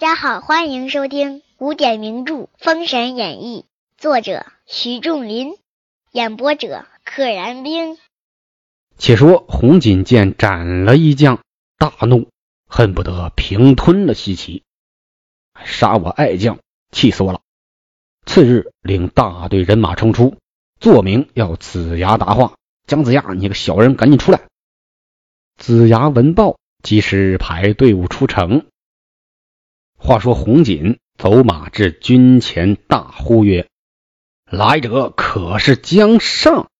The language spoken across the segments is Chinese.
大家好，欢迎收听古典名著《封神演义》，作者徐仲林，演播者可燃冰。且说红锦见斩了一将，大怒，恨不得平吞了西岐，杀我爱将，气死我了！次日，领大队人马冲出，作明要子牙答话。姜子牙，你个小人，赶紧出来！子牙闻报，及时排队伍出城。话说红锦走马至军前，大呼曰：“来者可是姜尚？”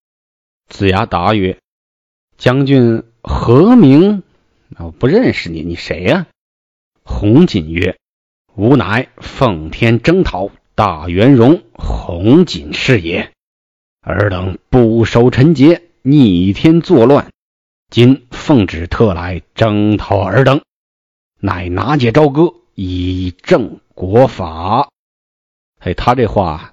子牙答曰：“将军何名？我不认识你，你谁呀？”红锦曰：“吾乃奉天征讨大元戎红锦是也。尔等不守臣节，逆天作乱，今奉旨特来征讨尔等，乃拿解朝歌。”以正国法，哎，他这话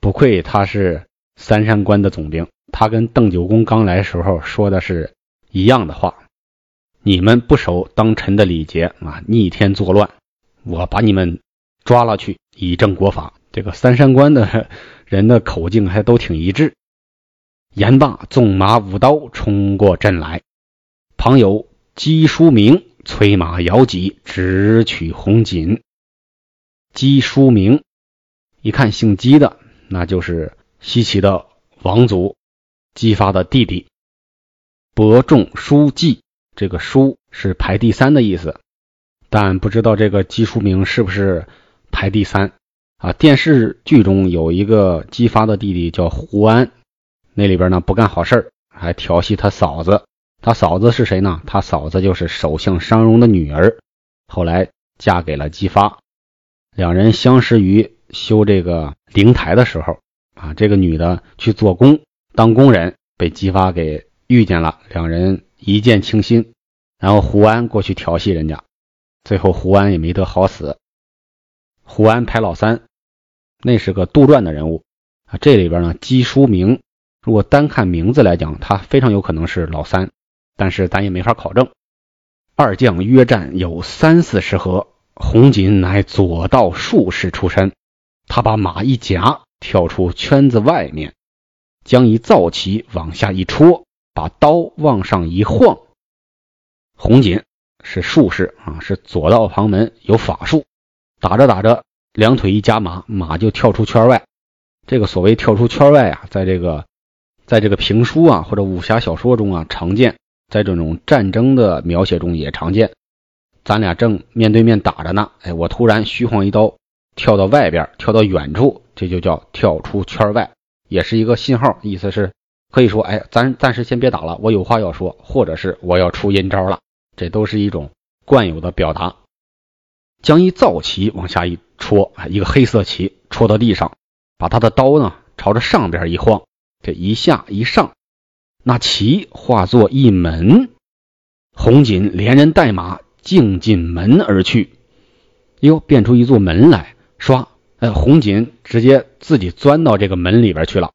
不愧他是三山关的总兵，他跟邓九公刚来时候说的是一样的话。你们不守当臣的礼节啊，逆天作乱，我把你们抓了去以正国法。这个三山关的人的口径还都挺一致。言罢，纵马舞刀冲过阵来，旁有姬书明。催马摇戟，直取红锦。姬书明一看姓姬的，那就是西岐的王族姬发的弟弟。伯仲叔季，这个叔是排第三的意思，但不知道这个姬书明是不是排第三啊？电视剧中有一个姬发的弟弟叫胡安，那里边呢不干好事还调戏他嫂子。他嫂子是谁呢？他嫂子就是首相商容的女儿，后来嫁给了姬发。两人相识于修这个灵台的时候啊，这个女的去做工当工人，被姬发给遇见了，两人一见倾心。然后胡安过去调戏人家，最后胡安也没得好死。胡安排老三，那是个杜撰的人物啊。这里边呢，姬书明，如果单看名字来讲，他非常有可能是老三。但是咱也没法考证。二将约战有三四十合，红锦乃左道术士出身，他把马一夹，跳出圈子外面，将一皂旗往下一戳，把刀往上一晃。红锦是术士啊，是左道旁门，有法术。打着打着，两腿一夹马，马就跳出圈外。这个所谓跳出圈外啊，在这个在这个评书啊或者武侠小说中啊常见。在这种战争的描写中也常见，咱俩正面对面打着呢，哎，我突然虚晃一刀，跳到外边，跳到远处，这就叫跳出圈外，也是一个信号，意思是可以说，哎，咱暂时先别打了，我有话要说，或者是我要出阴招了，这都是一种惯有的表达。将一皂旗往下一戳，一个黑色旗戳到地上，把他的刀呢朝着上边一晃，这一下一上。那旗化作一门，红锦连人带马径进门而去。哟，变出一座门来，唰！哎，红锦直接自己钻到这个门里边去了。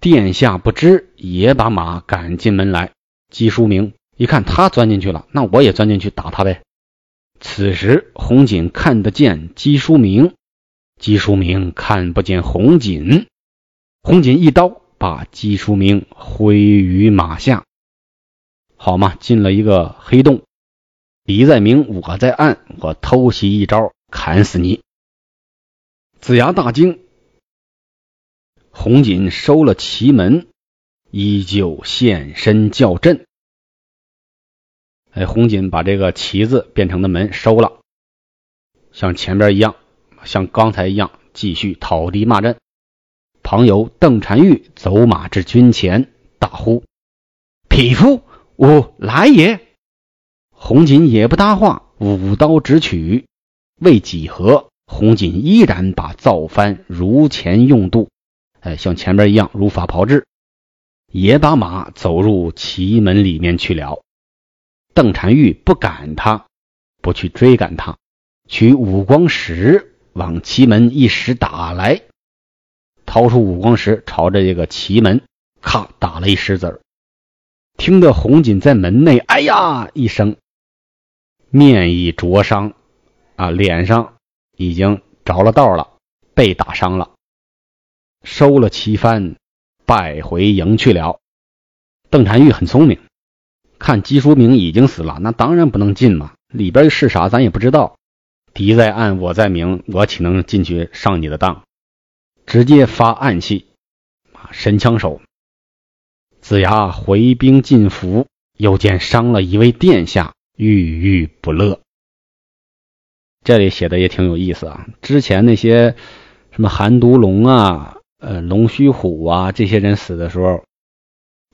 殿下不知，也把马赶进门来。姬书明一看他钻进去了，那我也钻进去打他呗。此时红锦看得见姬书明，姬书明看不见红锦。红锦一刀。把姬书明挥于马下，好嘛，进了一个黑洞。敌在明，我在暗，我偷袭一招，砍死你！子牙大惊。红锦收了奇门，依旧现身叫阵。哎，红锦把这个旗子变成的门收了，像前边一样，像刚才一样，继续讨敌骂阵。旁有邓婵玉走马至军前，大呼：“匹夫，吾来也！”红锦也不搭话，舞刀直取。未几何，红锦依然把造幡如前用度，哎，像前边一样如法炮制，也把马走入奇门里面去了。邓婵玉不赶他，不去追赶他，取五光石往奇门一石打来。掏出五光石，朝着这个奇门，咔打了一石子儿。听得红锦在门内“哎呀”一声，面已灼伤，啊，脸上已经着了道了，被打伤了，收了旗幡，败回营去了。邓婵玉很聪明，看姬书明已经死了，那当然不能进嘛，里边是啥咱也不知道。敌在暗，我在明，我岂能进去上你的当？直接发暗器，啊，神枪手。子牙回兵进府，又见伤了一位殿下，郁郁不乐。这里写的也挺有意思啊。之前那些什么韩毒龙啊、呃龙须虎啊，这些人死的时候，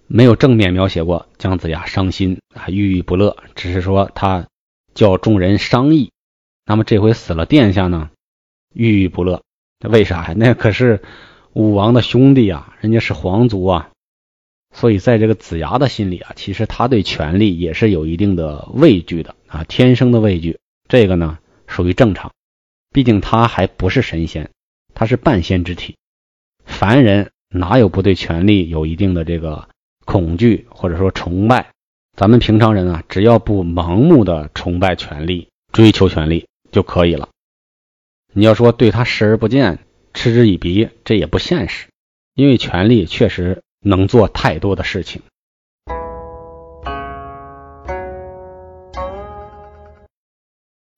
没有正面描写过姜子牙伤心啊、郁郁不乐，只是说他叫众人商议。那么这回死了殿下呢，郁郁不乐。为啥呀？那可是武王的兄弟啊，人家是皇族啊。所以，在这个子牙的心里啊，其实他对权力也是有一定的畏惧的啊，天生的畏惧。这个呢，属于正常，毕竟他还不是神仙，他是半仙之体。凡人哪有不对权力有一定的这个恐惧或者说崇拜？咱们平常人啊，只要不盲目的崇拜权力、追求权力就可以了。你要说对他视而不见、嗤之以鼻，这也不现实，因为权力确实。能做太多的事情。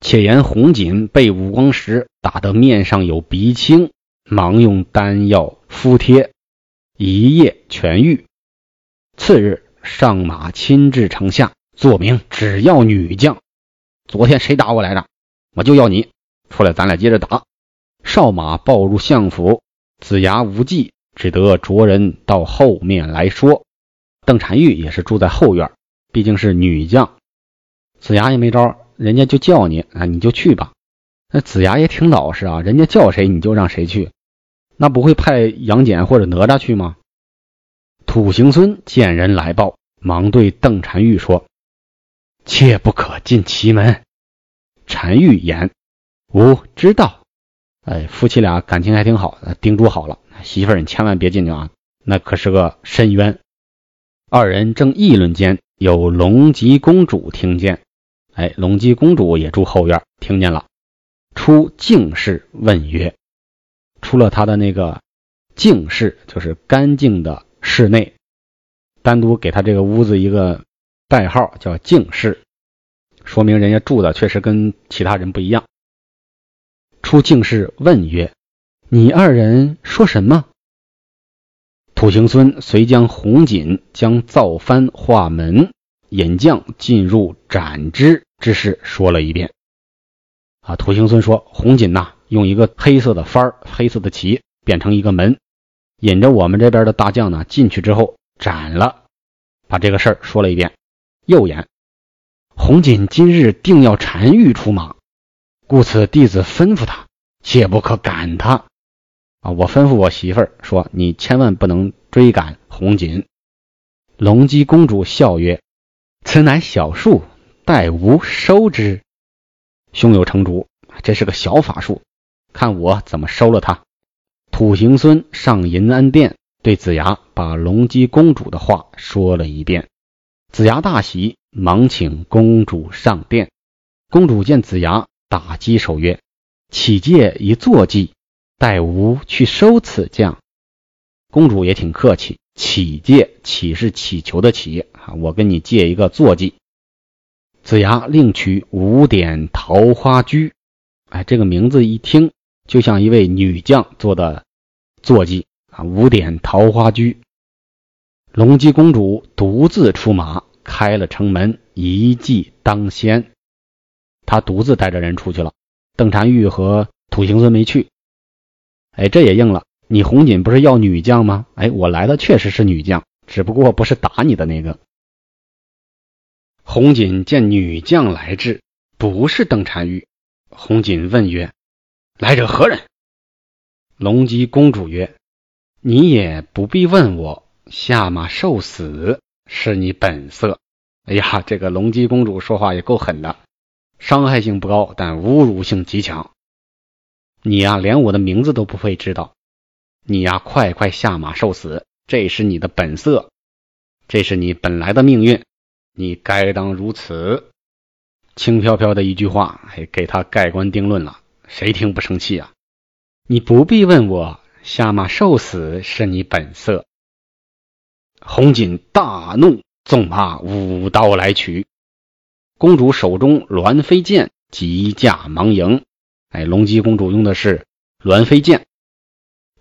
且言红锦被五光十打得面上有鼻青，忙用丹药敷贴，一夜痊愈。次日上马亲至城下，作明只要女将。昨天谁打我来着？我就要你出来，咱俩接着打。少马报入相府，子牙无忌。只得着人到后面来说，邓婵玉也是住在后院，毕竟是女将。子牙也没招，人家就叫你啊，你就去吧。那子牙也挺老实啊，人家叫谁你就让谁去，那不会派杨戬或者哪吒去吗？土行孙见人来报，忙对邓婵玉说：“切不可进其门。”婵玉言：“吾知道。”哎，夫妻俩感情还挺好，叮嘱好了。媳妇儿，你千万别进去啊！那可是个深渊。二人正议论间，有龙吉公主听见。哎，龙吉公主也住后院，听见了，出净室问曰：“出了他的那个净室，就是干净的室内，单独给他这个屋子一个代号，叫净室，说明人家住的确实跟其他人不一样。”出净室问曰。你二人说什么？土行孙遂将红锦将造幡画门引将进入斩之之事说了一遍。啊，土行孙说：“红锦呐，用一个黑色的幡黑色的旗变成一个门，引着我们这边的大将呢进去之后斩了。”把这个事儿说了一遍。又言：“红锦今日定要单于出马，故此弟子吩咐他，切不可赶他。”啊！我吩咐我媳妇儿说：“你千万不能追赶红锦。”龙姬公主笑曰：“此乃小术，待吾收之。”胸有成竹，这是个小法术，看我怎么收了他。土行孙上银安殿，对子牙把龙姬公主的话说了一遍。子牙大喜，忙请公主上殿。公主见子牙，打击守约：“启借一坐骑。”待吾去收此将，公主也挺客气。乞借，乞是乞求的乞啊，我跟你借一个坐骑。子牙另取五点桃花驹，哎，这个名字一听就像一位女将做的坐骑啊。五点桃花驹，龙姬公主独自出马，开了城门，一骑当先。他独自带着人出去了。邓婵玉和土行孙没去。哎，这也应了。你红锦不是要女将吗？哎，我来的确实是女将，只不过不是打你的那个。红锦见女将来至，不是邓婵玉。红锦问曰：“来者何人？”龙姬公主曰：“你也不必问我，下马受死是你本色。”哎呀，这个龙姬公主说话也够狠的，伤害性不高，但侮辱性极强。你呀，连我的名字都不配知道。你呀，快快下马受死，这是你的本色，这是你本来的命运，你该当如此。轻飘飘的一句话，还给他盖棺定论了，谁听不生气啊？你不必问我，下马受死是你本色。红锦大怒，纵马舞刀来取。公主手中鸾飞剑急驾忙迎。哎，龙姬公主用的是鸾飞剑。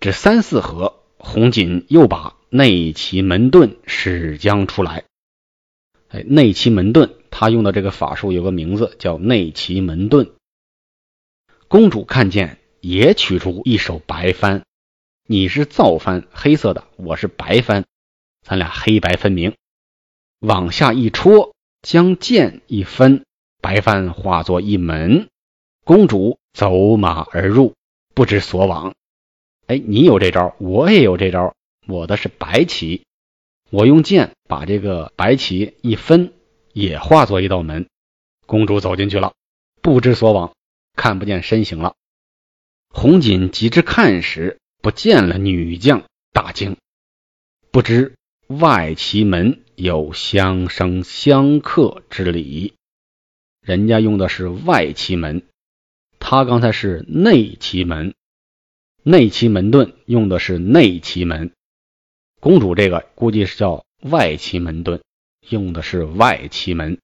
这三四合，红锦又把内奇门遁使将出来。哎，内奇门遁，他用的这个法术有个名字叫内奇门遁。公主看见。也取出一手白帆，你是皂帆，黑色的；我是白帆，咱俩黑白分明。往下一戳，将剑一分，白帆化作一门，公主走马而入，不知所往。哎，你有这招，我也有这招。我的是白旗，我用剑把这个白旗一分，也化作一道门，公主走进去了，不知所往，看不见身形了。红锦急至看时，不见了女将，大惊，不知外旗门有相生相克之理。人家用的是外奇门，他刚才是内奇门。内奇门遁用的是内奇门，公主这个估计是叫外奇门遁，用的是外奇门，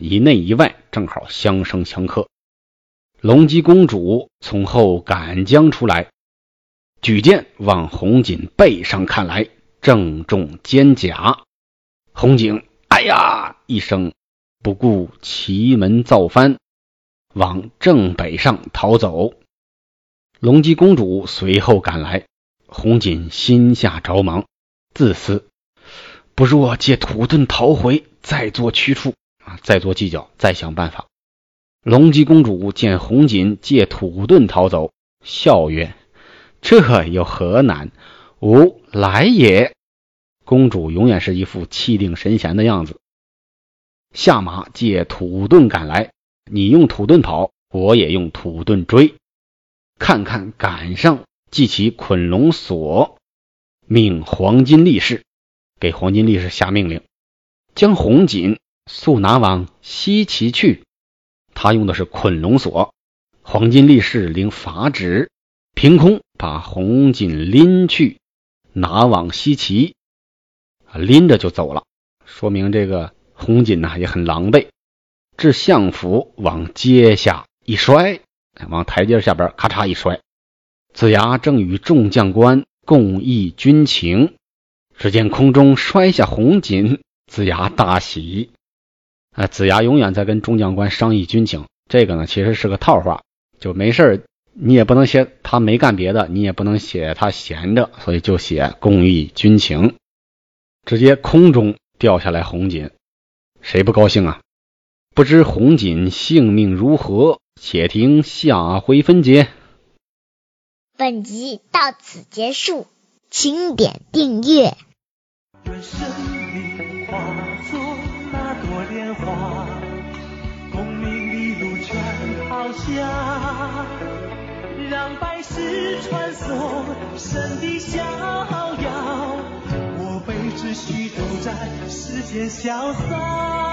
一内一外正好相生相克。龙姬公主从后赶将出来，举剑往红锦背上看来，正中肩胛。红锦哎呀一声，不顾奇门造翻，往正北上逃走。龙姬公主随后赶来，红锦心下着忙，自私，不若借土遁逃回，再做去处啊，再做计较，再想办法。龙姬公主见红锦借土遁逃走，笑曰：“这有何难？吾来也。”公主永远是一副气定神闲的样子。下马借土遁赶来，你用土遁跑，我也用土遁追，看看赶上，系起捆龙索，命黄金力士给黄金力士下命令，将红锦速拿往西岐去。他用的是捆龙索，黄金力士领法旨，凭空把红锦拎去，拿往西岐，拎着就走了。说明这个红锦呢也很狼狈。至相府，往阶下一摔，往台阶下边咔嚓一摔。子牙正与众将官共议军情，只见空中摔下红锦，子牙大喜。啊，子牙永远在跟众将官商议军情，这个呢其实是个套话，就没事你也不能写他没干别的，你也不能写他闲着，所以就写共议军情，直接空中掉下来红锦，谁不高兴啊？不知红锦性命如何？且听下回分解。本集到此结束，请点订阅。让百世穿梭，神的逍遥，悲只需都在世间潇洒。